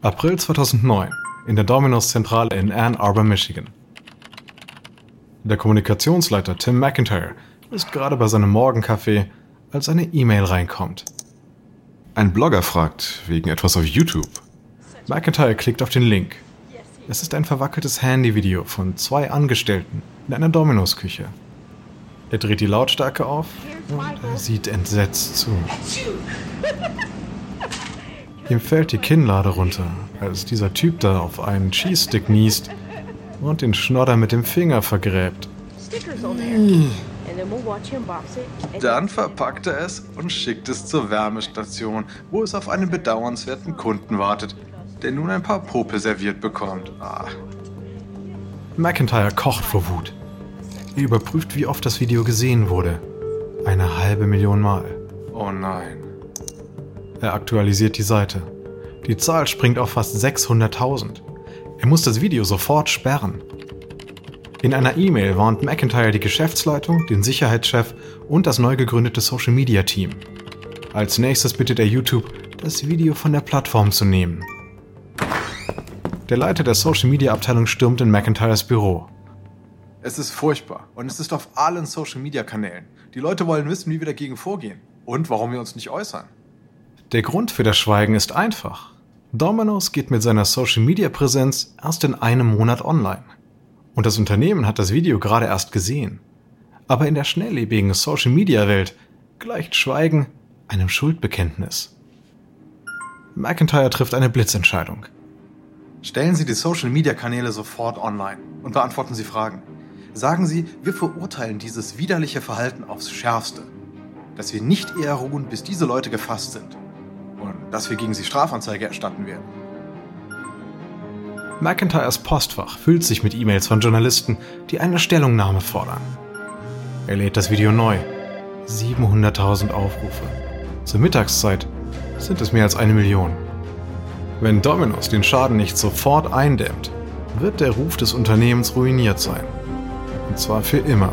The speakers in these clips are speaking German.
April 2009 in der Domino's-Zentrale in Ann Arbor, Michigan. Der Kommunikationsleiter Tim McIntyre ist gerade bei seinem Morgenkaffee, als eine E-Mail reinkommt. Ein Blogger fragt wegen etwas auf YouTube. McIntyre klickt auf den Link. Es ist ein verwackeltes Handyvideo von zwei Angestellten in einer Domino's-Küche. Er dreht die Lautstärke auf und sieht entsetzt zu. Ihm fällt die Kinnlade runter, als dieser Typ da auf einen Cheese-Stick niest und den Schnodder mit dem Finger vergräbt. Dann verpackt er es und schickt es zur Wärmestation, wo es auf einen bedauernswerten Kunden wartet, der nun ein paar Pope serviert bekommt. Ah. McIntyre kocht vor Wut. Er überprüft, wie oft das Video gesehen wurde. Eine halbe Million Mal. Oh nein. Er aktualisiert die Seite. Die Zahl springt auf fast 600.000. Er muss das Video sofort sperren. In einer E-Mail warnt McIntyre die Geschäftsleitung, den Sicherheitschef und das neu gegründete Social Media Team. Als nächstes bittet er YouTube, das Video von der Plattform zu nehmen. Der Leiter der Social Media Abteilung stürmt in McIntyres Büro. Es ist furchtbar und es ist auf allen Social Media Kanälen. Die Leute wollen wissen, wie wir dagegen vorgehen und warum wir uns nicht äußern. Der Grund für das Schweigen ist einfach. Domino's geht mit seiner Social Media Präsenz erst in einem Monat online. Und das Unternehmen hat das Video gerade erst gesehen. Aber in der schnelllebigen Social Media Welt gleicht Schweigen einem Schuldbekenntnis. McIntyre trifft eine Blitzentscheidung. Stellen Sie die Social Media Kanäle sofort online und beantworten Sie Fragen. Sagen Sie, wir verurteilen dieses widerliche Verhalten aufs Schärfste. Dass wir nicht eher ruhen, bis diese Leute gefasst sind dass wir gegen sie Strafanzeige erstatten werden. McIntyres Postfach füllt sich mit E-Mails von Journalisten, die eine Stellungnahme fordern. Er lädt das Video neu. 700.000 Aufrufe. Zur Mittagszeit sind es mehr als eine Million. Wenn Domino's den Schaden nicht sofort eindämmt, wird der Ruf des Unternehmens ruiniert sein. Und zwar für immer.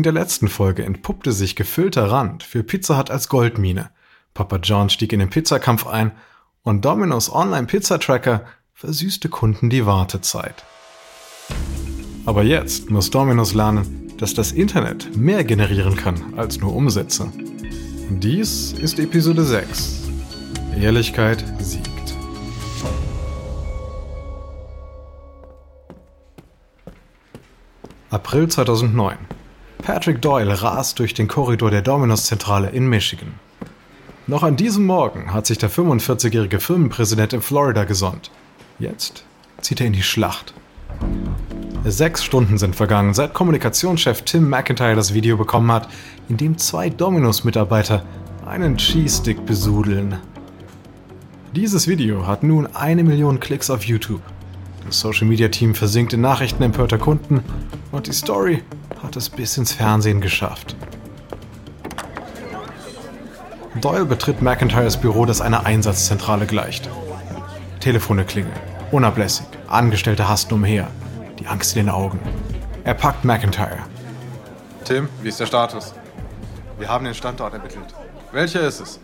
In der letzten Folge entpuppte sich gefüllter Rand für Pizza Hut als Goldmine. Papa John stieg in den Pizzakampf ein und Domino's Online-Pizza-Tracker versüßte Kunden die Wartezeit. Aber jetzt muss Domino's lernen, dass das Internet mehr generieren kann als nur Umsätze. Dies ist Episode 6. Ehrlichkeit siegt. April 2009. Patrick Doyle rast durch den Korridor der Domino's-Zentrale in Michigan. Noch an diesem Morgen hat sich der 45-jährige Firmenpräsident in Florida gesonnt. Jetzt zieht er in die Schlacht. Sechs Stunden sind vergangen, seit Kommunikationschef Tim McIntyre das Video bekommen hat, in dem zwei Domino's-Mitarbeiter einen Cheese-Stick besudeln. Dieses Video hat nun eine Million Klicks auf YouTube. Das Social-Media-Team versinkt in Nachrichten empörter Kunden und die Story hat es bis ins Fernsehen geschafft. Doyle betritt McIntyres Büro, das einer Einsatzzentrale gleicht. Telefone klingeln, unablässig, Angestellte hasten umher, die Angst in den Augen. Er packt McIntyre. Tim, wie ist der Status? Wir haben den Standort ermittelt. Welcher ist es?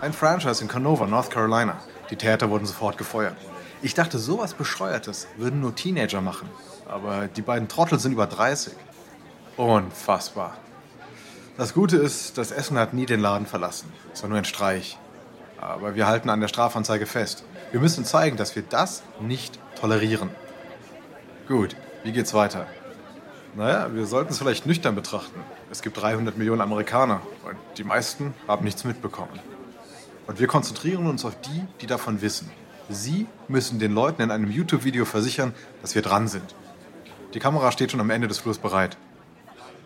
Ein Franchise in Canova, North Carolina. Die Täter wurden sofort gefeuert. Ich dachte, sowas Bescheuertes würden nur Teenager machen. Aber die beiden Trottel sind über 30. Unfassbar. Das Gute ist, das Essen hat nie den Laden verlassen. Es war nur ein Streich. Aber wir halten an der Strafanzeige fest. Wir müssen zeigen, dass wir das nicht tolerieren. Gut, wie geht's weiter? Naja, wir sollten es vielleicht nüchtern betrachten. Es gibt 300 Millionen Amerikaner und die meisten haben nichts mitbekommen. Und wir konzentrieren uns auf die, die davon wissen. Sie müssen den Leuten in einem YouTube-Video versichern, dass wir dran sind. Die Kamera steht schon am Ende des Flurs bereit.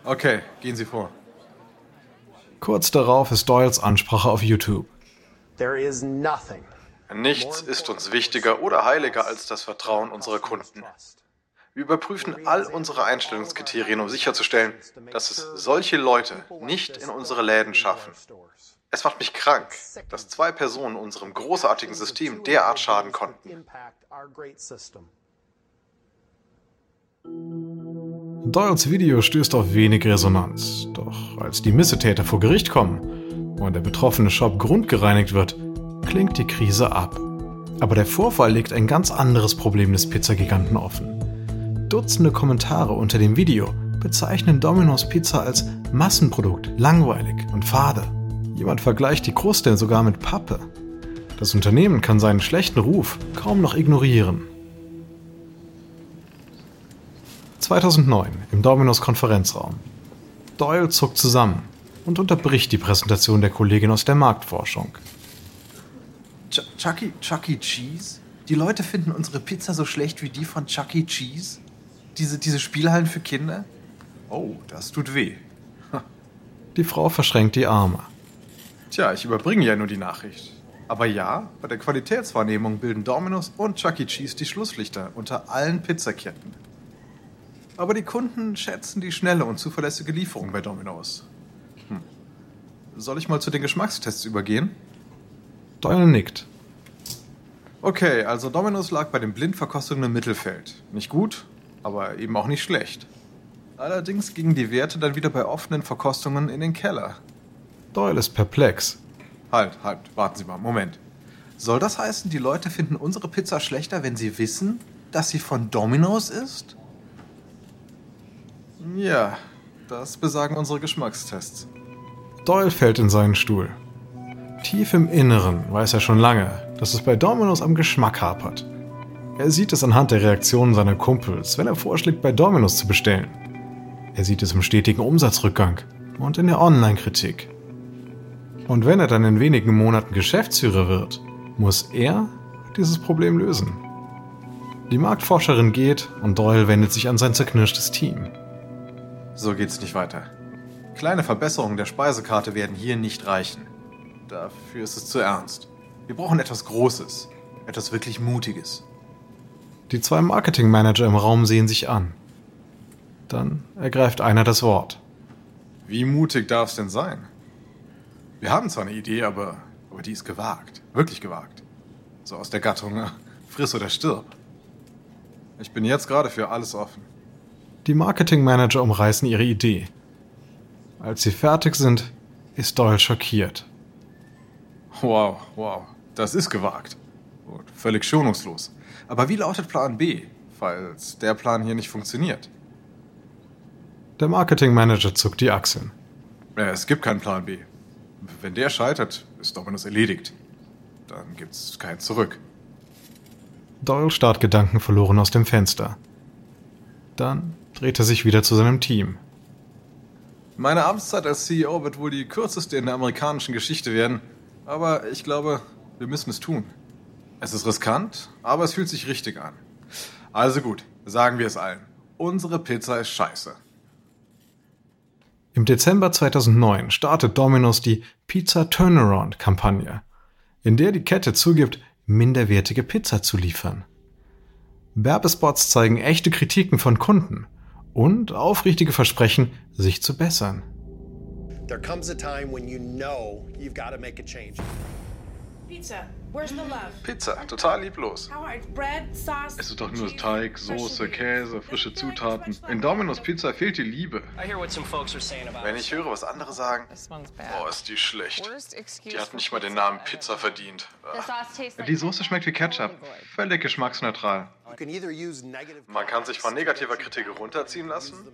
Okay, gehen Sie vor. Kurz darauf ist Doyles Ansprache auf YouTube. Nichts ist uns wichtiger oder heiliger als das Vertrauen unserer Kunden. Wir überprüfen all unsere Einstellungskriterien, um sicherzustellen, dass es solche Leute nicht in unsere Läden schaffen. Es macht mich krank, dass zwei Personen unserem großartigen System derart schaden konnten. Doyles Video stößt auf wenig Resonanz. Doch als die Missetäter vor Gericht kommen und der betroffene Shop grundgereinigt wird, klingt die Krise ab. Aber der Vorfall legt ein ganz anderes Problem des Pizzagiganten offen. Dutzende Kommentare unter dem Video bezeichnen Domino's Pizza als Massenprodukt, langweilig und fade. Jemand vergleicht die Kruste sogar mit Pappe. Das Unternehmen kann seinen schlechten Ruf kaum noch ignorieren. 2009 im Dominos Konferenzraum. Doyle zuckt zusammen und unterbricht die Präsentation der Kollegin aus der Marktforschung. Ch Chucky, Chucky Cheese? Die Leute finden unsere Pizza so schlecht wie die von Chucky Cheese? Diese, diese Spielhallen für Kinder? Oh, das tut weh. Die Frau verschränkt die Arme. Tja, ich überbringe ja nur die Nachricht. Aber ja, bei der Qualitätswahrnehmung bilden Domino's und Chucky Cheese die Schlusslichter unter allen Pizzaketten. Aber die Kunden schätzen die schnelle und zuverlässige Lieferung bei Domino's. Hm. Soll ich mal zu den Geschmackstests übergehen? Doyle nickt. Okay, also Domino's lag bei den Blindverkostungen im Mittelfeld. Nicht gut, aber eben auch nicht schlecht. Allerdings gingen die Werte dann wieder bei offenen Verkostungen in den Keller. Doyle ist perplex. Halt, halt, warten Sie mal, Moment. Soll das heißen, die Leute finden unsere Pizza schlechter, wenn sie wissen, dass sie von Domino's ist? Ja, das besagen unsere Geschmackstests. Doyle fällt in seinen Stuhl. Tief im Inneren weiß er schon lange, dass es bei Domino's am Geschmack hapert. Er sieht es anhand der Reaktionen seiner Kumpels, wenn er vorschlägt, bei Domino's zu bestellen. Er sieht es im stetigen Umsatzrückgang und in der Online-Kritik. Und wenn er dann in wenigen Monaten Geschäftsführer wird, muss er dieses Problem lösen. Die Marktforscherin geht und Doyle wendet sich an sein zerknirschtes Team. So geht's nicht weiter. Kleine Verbesserungen der Speisekarte werden hier nicht reichen. Dafür ist es zu ernst. Wir brauchen etwas Großes, etwas wirklich Mutiges. Die zwei Marketingmanager im Raum sehen sich an. Dann ergreift einer das Wort. Wie mutig darf es denn sein? Wir haben zwar eine Idee, aber, aber die ist gewagt. Wirklich gewagt. So aus der Gattung, äh, friss oder stirb. Ich bin jetzt gerade für alles offen. Die Marketingmanager umreißen ihre Idee. Als sie fertig sind, ist Doyle schockiert. Wow, wow, das ist gewagt. Und völlig schonungslos. Aber wie lautet Plan B, falls der Plan hier nicht funktioniert? Der Marketingmanager zuckt die Achseln. Es gibt keinen Plan B. Wenn der scheitert, ist Dominus erledigt. Dann gibt's kein Zurück. Doyle starrt gedankenverloren aus dem Fenster. Dann dreht er sich wieder zu seinem Team. Meine Amtszeit als CEO wird wohl die kürzeste in der amerikanischen Geschichte werden, aber ich glaube, wir müssen es tun. Es ist riskant, aber es fühlt sich richtig an. Also gut, sagen wir es allen. Unsere Pizza ist scheiße. Im Dezember 2009 startet Domino's die Pizza Turnaround Kampagne, in der die Kette zugibt, minderwertige Pizza zu liefern. Werbespots zeigen echte Kritiken von Kunden und aufrichtige Versprechen, sich zu bessern. There comes a time when you know you've got to make a change. Pizza. Pizza, total lieblos. Es ist doch nur Teig, Soße, Käse, frische Zutaten. In Domino's Pizza fehlt die Liebe. Wenn ich höre, was andere sagen, oh, ist die schlecht. Die hat nicht mal den Namen Pizza verdient. Die Soße schmeckt wie Ketchup, völlig geschmacksneutral. Man kann sich von negativer Kritik runterziehen lassen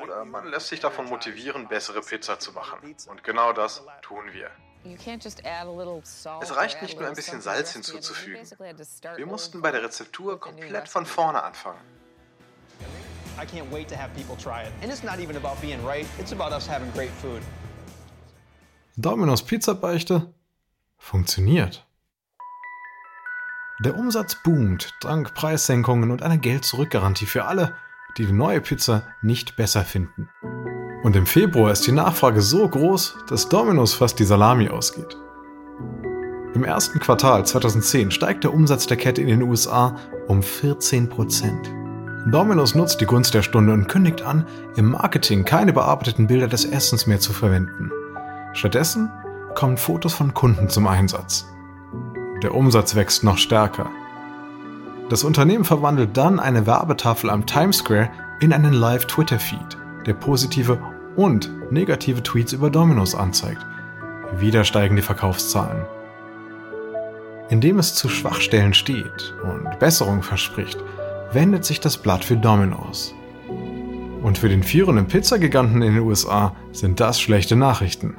oder man lässt sich davon motivieren, bessere Pizza zu machen. Und genau das tun wir. Es reicht nicht nur ein bisschen Salz hinzuzufügen. Wir mussten bei der Rezeptur komplett von vorne anfangen. Domino's Pizza Beichte funktioniert. Der Umsatz boomt dank Preissenkungen und einer Geld-Zurück-Garantie für alle, die die neue Pizza nicht besser finden. Und im Februar ist die Nachfrage so groß, dass Domino's fast die Salami ausgeht. Im ersten Quartal 2010 steigt der Umsatz der Kette in den USA um 14 Prozent. Domino's nutzt die Gunst der Stunde und kündigt an, im Marketing keine bearbeiteten Bilder des Essens mehr zu verwenden. Stattdessen kommen Fotos von Kunden zum Einsatz. Der Umsatz wächst noch stärker. Das Unternehmen verwandelt dann eine Werbetafel am Times Square in einen Live-Twitter-Feed, der positive und negative Tweets über Domino's anzeigt. Wieder steigen die Verkaufszahlen. Indem es zu Schwachstellen steht und Besserung verspricht, wendet sich das Blatt für Domino's. Und für den führenden Pizzagiganten in den USA sind das schlechte Nachrichten.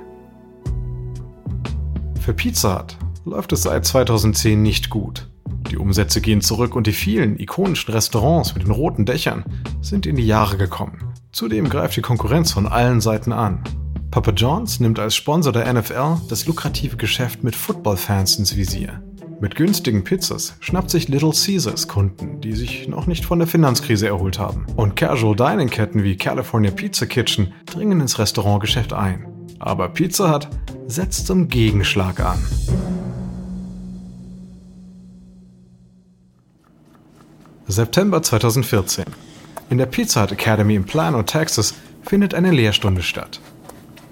Für Pizza Hut läuft es seit 2010 nicht gut. Die Umsätze gehen zurück und die vielen ikonischen Restaurants mit den roten Dächern sind in die Jahre gekommen. Zudem greift die Konkurrenz von allen Seiten an. Papa John's nimmt als Sponsor der NFL das lukrative Geschäft mit Footballfans ins Visier. Mit günstigen Pizzas schnappt sich Little Caesars Kunden, die sich noch nicht von der Finanzkrise erholt haben. Und Casual Dining Ketten wie California Pizza Kitchen dringen ins Restaurantgeschäft ein. Aber Pizza Hut setzt zum Gegenschlag an. September 2014. In der Pizza Hut Academy in Plano, Texas, findet eine Lehrstunde statt.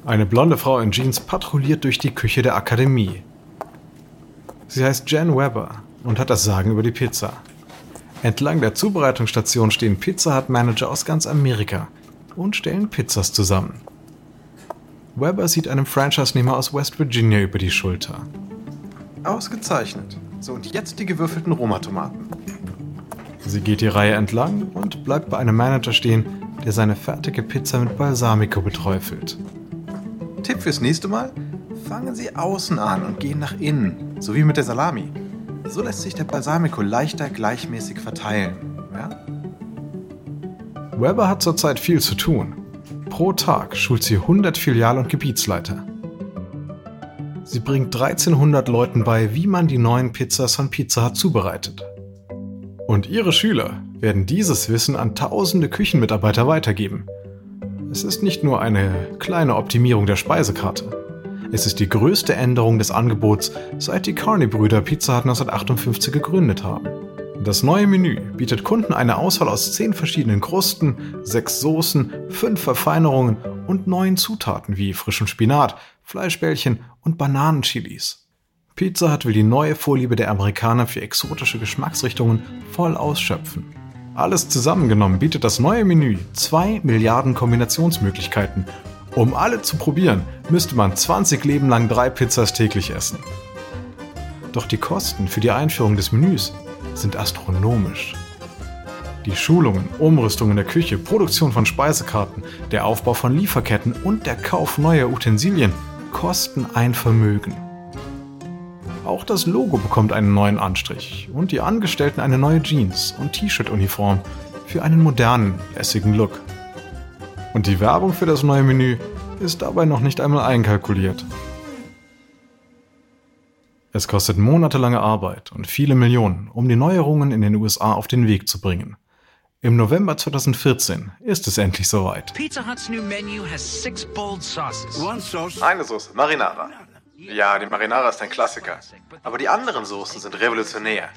Eine blonde Frau in Jeans patrouilliert durch die Küche der Akademie. Sie heißt Jen Weber und hat das Sagen über die Pizza. Entlang der Zubereitungsstation stehen Pizza Hut Manager aus ganz Amerika und stellen Pizzas zusammen. Weber sieht einem Franchise-Nehmer aus West Virginia über die Schulter. Ausgezeichnet. So, und jetzt die gewürfelten Roma-Tomaten. Sie geht die Reihe entlang und bleibt bei einem Manager stehen, der seine fertige Pizza mit Balsamico beträufelt. Tipp fürs nächste Mal: Fangen Sie außen an und gehen nach innen, so wie mit der Salami. So lässt sich der Balsamico leichter gleichmäßig verteilen. Ja? Weber hat zurzeit viel zu tun. Pro Tag schult sie 100 Filial- und Gebietsleiter. Sie bringt 1300 Leuten bei, wie man die neuen Pizzas von Pizza Hut zubereitet. Und ihre Schüler werden dieses Wissen an tausende Küchenmitarbeiter weitergeben. Es ist nicht nur eine kleine Optimierung der Speisekarte. Es ist die größte Änderung des Angebots, seit die Carney-Brüder Pizza Hut 1958 gegründet haben. Das neue Menü bietet Kunden eine Auswahl aus zehn verschiedenen Krusten, sechs Soßen, fünf Verfeinerungen und neun Zutaten wie frischem Spinat, Fleischbällchen und Bananenchilis. Pizza Hut will die neue Vorliebe der Amerikaner für exotische Geschmacksrichtungen voll ausschöpfen. Alles zusammengenommen bietet das neue Menü zwei Milliarden Kombinationsmöglichkeiten. Um alle zu probieren, müsste man 20 Leben lang drei Pizzas täglich essen. Doch die Kosten für die Einführung des Menüs sind astronomisch. Die Schulungen, Umrüstung in der Küche, Produktion von Speisekarten, der Aufbau von Lieferketten und der Kauf neuer Utensilien kosten ein Vermögen. Auch das Logo bekommt einen neuen Anstrich und die Angestellten eine neue Jeans- und T-Shirt-Uniform für einen modernen, lässigen Look. Und die Werbung für das neue Menü ist dabei noch nicht einmal einkalkuliert. Es kostet monatelange Arbeit und viele Millionen, um die Neuerungen in den USA auf den Weg zu bringen. Im November 2014 ist es endlich soweit. Pizza Hut's new menu has six bold sauces. One sauce. Eine Soße, Marinara. Ja, die Marinara ist ein Klassiker. Aber die anderen Soßen sind revolutionär.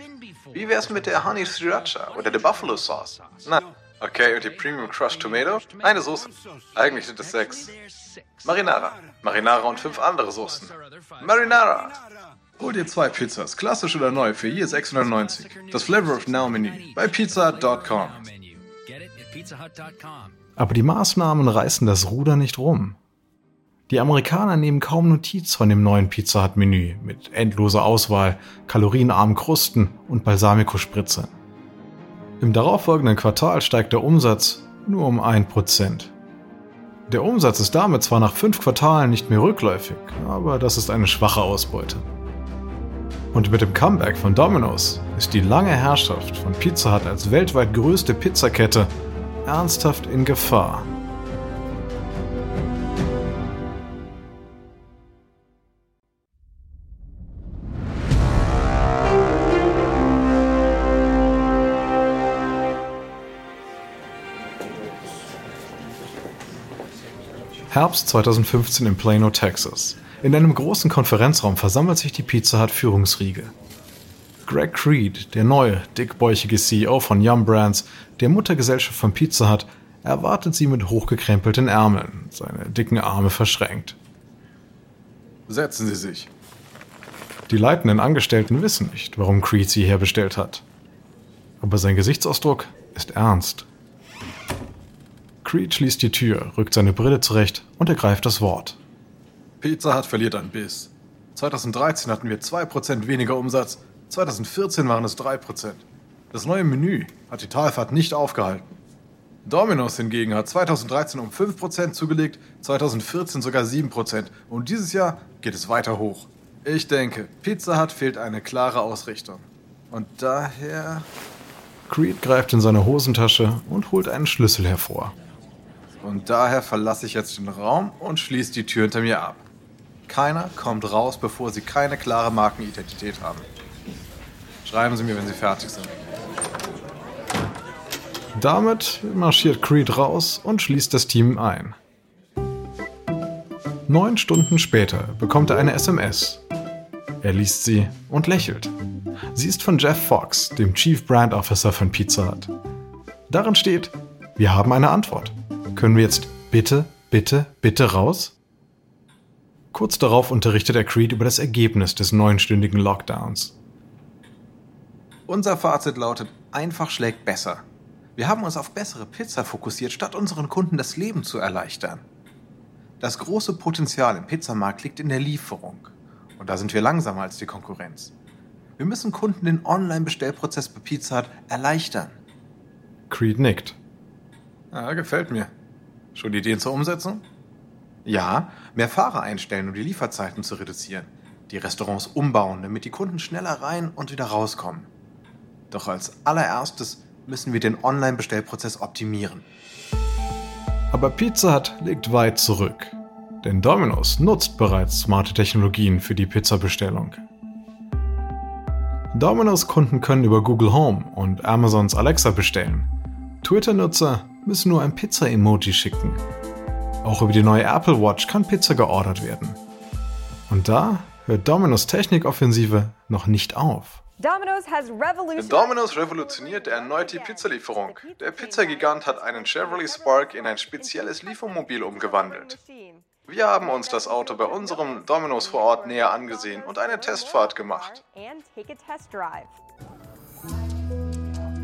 Wie wär's mit der Honey Sriracha oder der Buffalo Sauce? Na, okay, und die Premium Crushed Tomato? Eine Soße. Eigentlich sind es sechs. Marinara. Marinara und fünf andere Soßen. Marinara. Hol dir zwei Pizzas, klassisch oder neu, für je 6,90. Das Flavor of Now Menü bei pizza.com. Aber die Maßnahmen reißen das Ruder nicht rum. Die Amerikaner nehmen kaum Notiz von dem neuen Pizza Hut Menü mit endloser Auswahl, kalorienarmen Krusten und Balsamico-Spritze. Im darauffolgenden Quartal steigt der Umsatz nur um 1%. Der Umsatz ist damit zwar nach fünf Quartalen nicht mehr rückläufig, aber das ist eine schwache Ausbeute. Und mit dem Comeback von Domino's ist die lange Herrschaft von Pizza Hut als weltweit größte Pizzakette ernsthaft in Gefahr. Herbst 2015 in Plano, Texas. In einem großen Konferenzraum versammelt sich die Pizza Hut Führungsriege. Greg Creed, der neue, dickbäuchige CEO von Yum Brands, der Muttergesellschaft von Pizza Hut, erwartet sie mit hochgekrempelten Ärmeln, seine dicken Arme verschränkt. Setzen Sie sich. Die leitenden Angestellten wissen nicht, warum Creed sie herbestellt hat. Aber sein Gesichtsausdruck ist ernst. Creed schließt die Tür, rückt seine Brille zurecht und ergreift das Wort. Pizza Hut verliert an Biss. 2013 hatten wir 2% weniger Umsatz, 2014 waren es 3%. Das neue Menü hat die Talfahrt nicht aufgehalten. Domino's hingegen hat 2013 um 5% zugelegt, 2014 sogar 7% und dieses Jahr geht es weiter hoch. Ich denke, Pizza Hut fehlt eine klare Ausrichtung. Und daher... Creed greift in seine Hosentasche und holt einen Schlüssel hervor. Und daher verlasse ich jetzt den Raum und schließe die Tür hinter mir ab. Keiner kommt raus, bevor Sie keine klare Markenidentität haben. Schreiben Sie mir, wenn Sie fertig sind. Damit marschiert Creed raus und schließt das Team ein. Neun Stunden später bekommt er eine SMS. Er liest sie und lächelt. Sie ist von Jeff Fox, dem Chief Brand Officer von Pizza Hut. Darin steht, wir haben eine Antwort. Können wir jetzt bitte, bitte, bitte raus? Kurz darauf unterrichtet er Creed über das Ergebnis des neunstündigen Lockdowns. Unser Fazit lautet, einfach schlägt besser. Wir haben uns auf bessere Pizza fokussiert, statt unseren Kunden das Leben zu erleichtern. Das große Potenzial im Pizzamarkt liegt in der Lieferung. Und da sind wir langsamer als die Konkurrenz. Wir müssen Kunden den Online-Bestellprozess bei Pizza Hut erleichtern. Creed nickt. Ja, gefällt mir. Schon Ideen zur Umsetzung? Ja, mehr Fahrer einstellen, um die Lieferzeiten zu reduzieren. Die Restaurants umbauen, damit die Kunden schneller rein und wieder rauskommen. Doch als allererstes müssen wir den Online-Bestellprozess optimieren. Aber Pizza Hut liegt weit zurück. Denn Domino's nutzt bereits smarte Technologien für die Pizzabestellung. Domino's Kunden können über Google Home und Amazons Alexa bestellen. Twitter-Nutzer müssen nur ein Pizza-Emoji schicken. Auch über die neue Apple Watch kann Pizza geordert werden. Und da hört Domino's Technikoffensive noch nicht auf. Domino's revolutioniert erneut die Pizzalieferung. Der Pizzagigant hat einen Chevrolet Spark in ein spezielles Liefermobil umgewandelt. Wir haben uns das Auto bei unserem Domino's vor Ort näher angesehen und eine Testfahrt gemacht.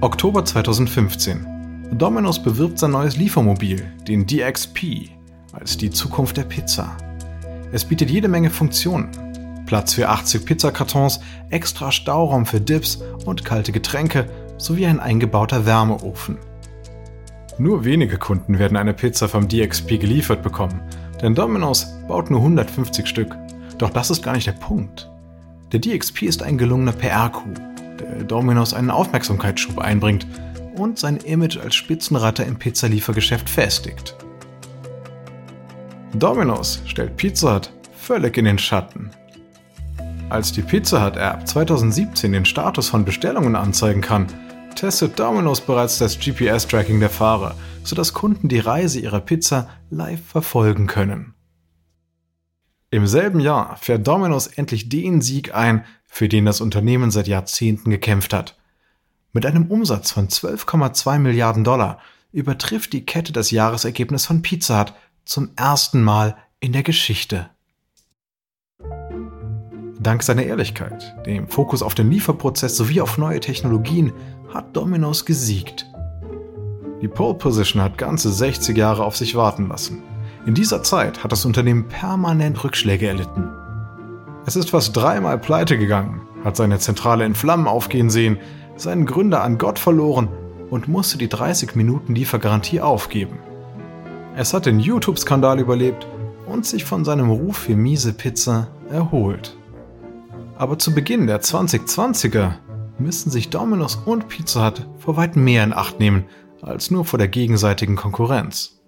Oktober 2015. Domino's bewirbt sein neues Liefermobil, den DXP, als die Zukunft der Pizza. Es bietet jede Menge Funktionen, Platz für 80 Pizzakartons, extra Stauraum für Dips und kalte Getränke sowie ein eingebauter Wärmeofen. Nur wenige Kunden werden eine Pizza vom DXP geliefert bekommen, denn Domino's baut nur 150 Stück. Doch das ist gar nicht der Punkt. Der DXP ist ein gelungener PR-Coup, der Domino's einen Aufmerksamkeitsschub einbringt und sein Image als Spitzenreiter im Pizzaliefergeschäft festigt. Domino's stellt Pizza Hut völlig in den Schatten als die Pizza Hut App 2017 den Status von Bestellungen anzeigen kann, testet Domino's bereits das GPS-Tracking der Fahrer, sodass Kunden die Reise ihrer Pizza live verfolgen können. Im selben Jahr fährt Domino's endlich den Sieg ein, für den das Unternehmen seit Jahrzehnten gekämpft hat. Mit einem Umsatz von 12,2 Milliarden Dollar übertrifft die Kette das Jahresergebnis von Pizza Hut zum ersten Mal in der Geschichte. Dank seiner Ehrlichkeit, dem Fokus auf den Lieferprozess sowie auf neue Technologien hat Domino's gesiegt. Die Pole Position hat ganze 60 Jahre auf sich warten lassen. In dieser Zeit hat das Unternehmen permanent Rückschläge erlitten. Es ist fast dreimal pleite gegangen, hat seine Zentrale in Flammen aufgehen sehen, seinen Gründer an Gott verloren und musste die 30 Minuten Liefergarantie aufgeben. Es hat den YouTube-Skandal überlebt und sich von seinem Ruf für miese Pizza erholt. Aber zu Beginn der 2020er müssen sich Domino's und Pizza Hut vor weit mehr in Acht nehmen als nur vor der gegenseitigen Konkurrenz.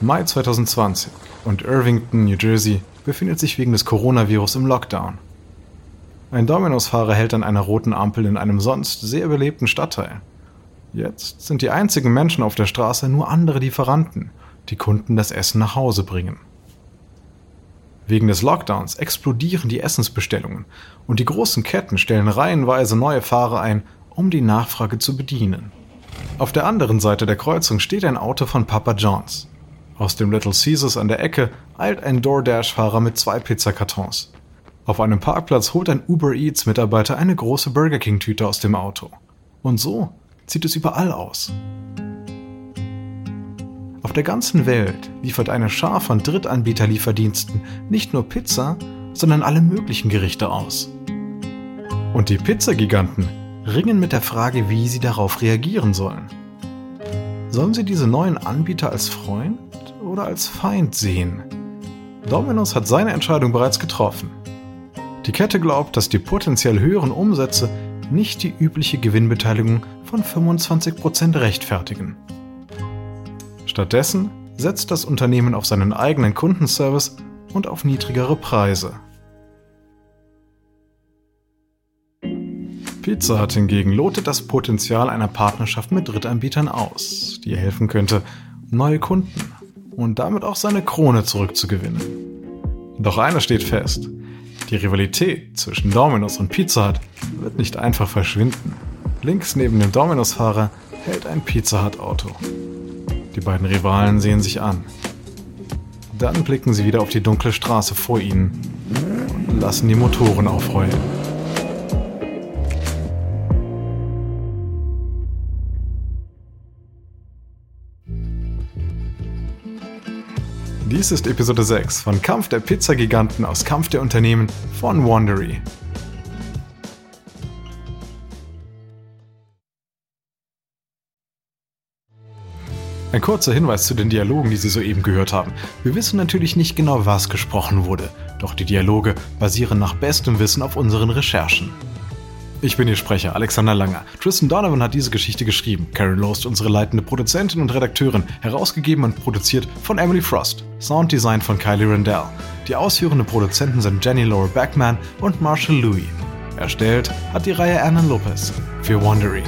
Mai 2020 und Irvington, New Jersey befindet sich wegen des Coronavirus im Lockdown. Ein Domino's-Fahrer hält an einer roten Ampel in einem sonst sehr belebten Stadtteil. Jetzt sind die einzigen Menschen auf der Straße nur andere Lieferanten, die Kunden das Essen nach Hause bringen. Wegen des Lockdowns explodieren die Essensbestellungen und die großen Ketten stellen reihenweise neue Fahrer ein, um die Nachfrage zu bedienen. Auf der anderen Seite der Kreuzung steht ein Auto von Papa Johns. Aus dem Little Caesars an der Ecke eilt ein DoorDash-Fahrer mit zwei Pizzakartons. Auf einem Parkplatz holt ein Uber Eats-Mitarbeiter eine große Burger King-Tüte aus dem Auto. Und so sieht es überall aus. Auf der ganzen Welt liefert eine Schar von Drittanbieterlieferdiensten nicht nur Pizza, sondern alle möglichen Gerichte aus. Und die Pizzagiganten ringen mit der Frage, wie sie darauf reagieren sollen. Sollen sie diese neuen Anbieter als Freund oder als Feind sehen? Domino's hat seine Entscheidung bereits getroffen. Die Kette glaubt, dass die potenziell höheren Umsätze nicht die übliche Gewinnbeteiligung von 25% rechtfertigen. Stattdessen setzt das Unternehmen auf seinen eigenen Kundenservice und auf niedrigere Preise. Pizza Hut hingegen lotet das Potenzial einer Partnerschaft mit Drittanbietern aus, die helfen könnte, neue Kunden und damit auch seine Krone zurückzugewinnen. Doch eines steht fest. Die Rivalität zwischen Domino's und Pizza Hut wird nicht einfach verschwinden. Links neben dem Domino's-Fahrer hält ein Pizza Hut-Auto. Die beiden Rivalen sehen sich an. Dann blicken sie wieder auf die dunkle Straße vor ihnen und lassen die Motoren aufheulen. Dies ist Episode 6 von Kampf der Pizzagiganten aus Kampf der Unternehmen von Wandery. Ein kurzer Hinweis zu den Dialogen, die Sie soeben gehört haben. Wir wissen natürlich nicht genau, was gesprochen wurde, doch die Dialoge basieren nach bestem Wissen auf unseren Recherchen. Ich bin Ihr Sprecher, Alexander Langer. Tristan Donovan hat diese Geschichte geschrieben. Karen Lost, unsere leitende Produzentin und Redakteurin, herausgegeben und produziert von Emily Frost. Sounddesign von Kylie Rendell. Die ausführenden Produzenten sind Jenny Laura Backman und Marshall Louis. Erstellt hat die Reihe Anna Lopez für Wondery.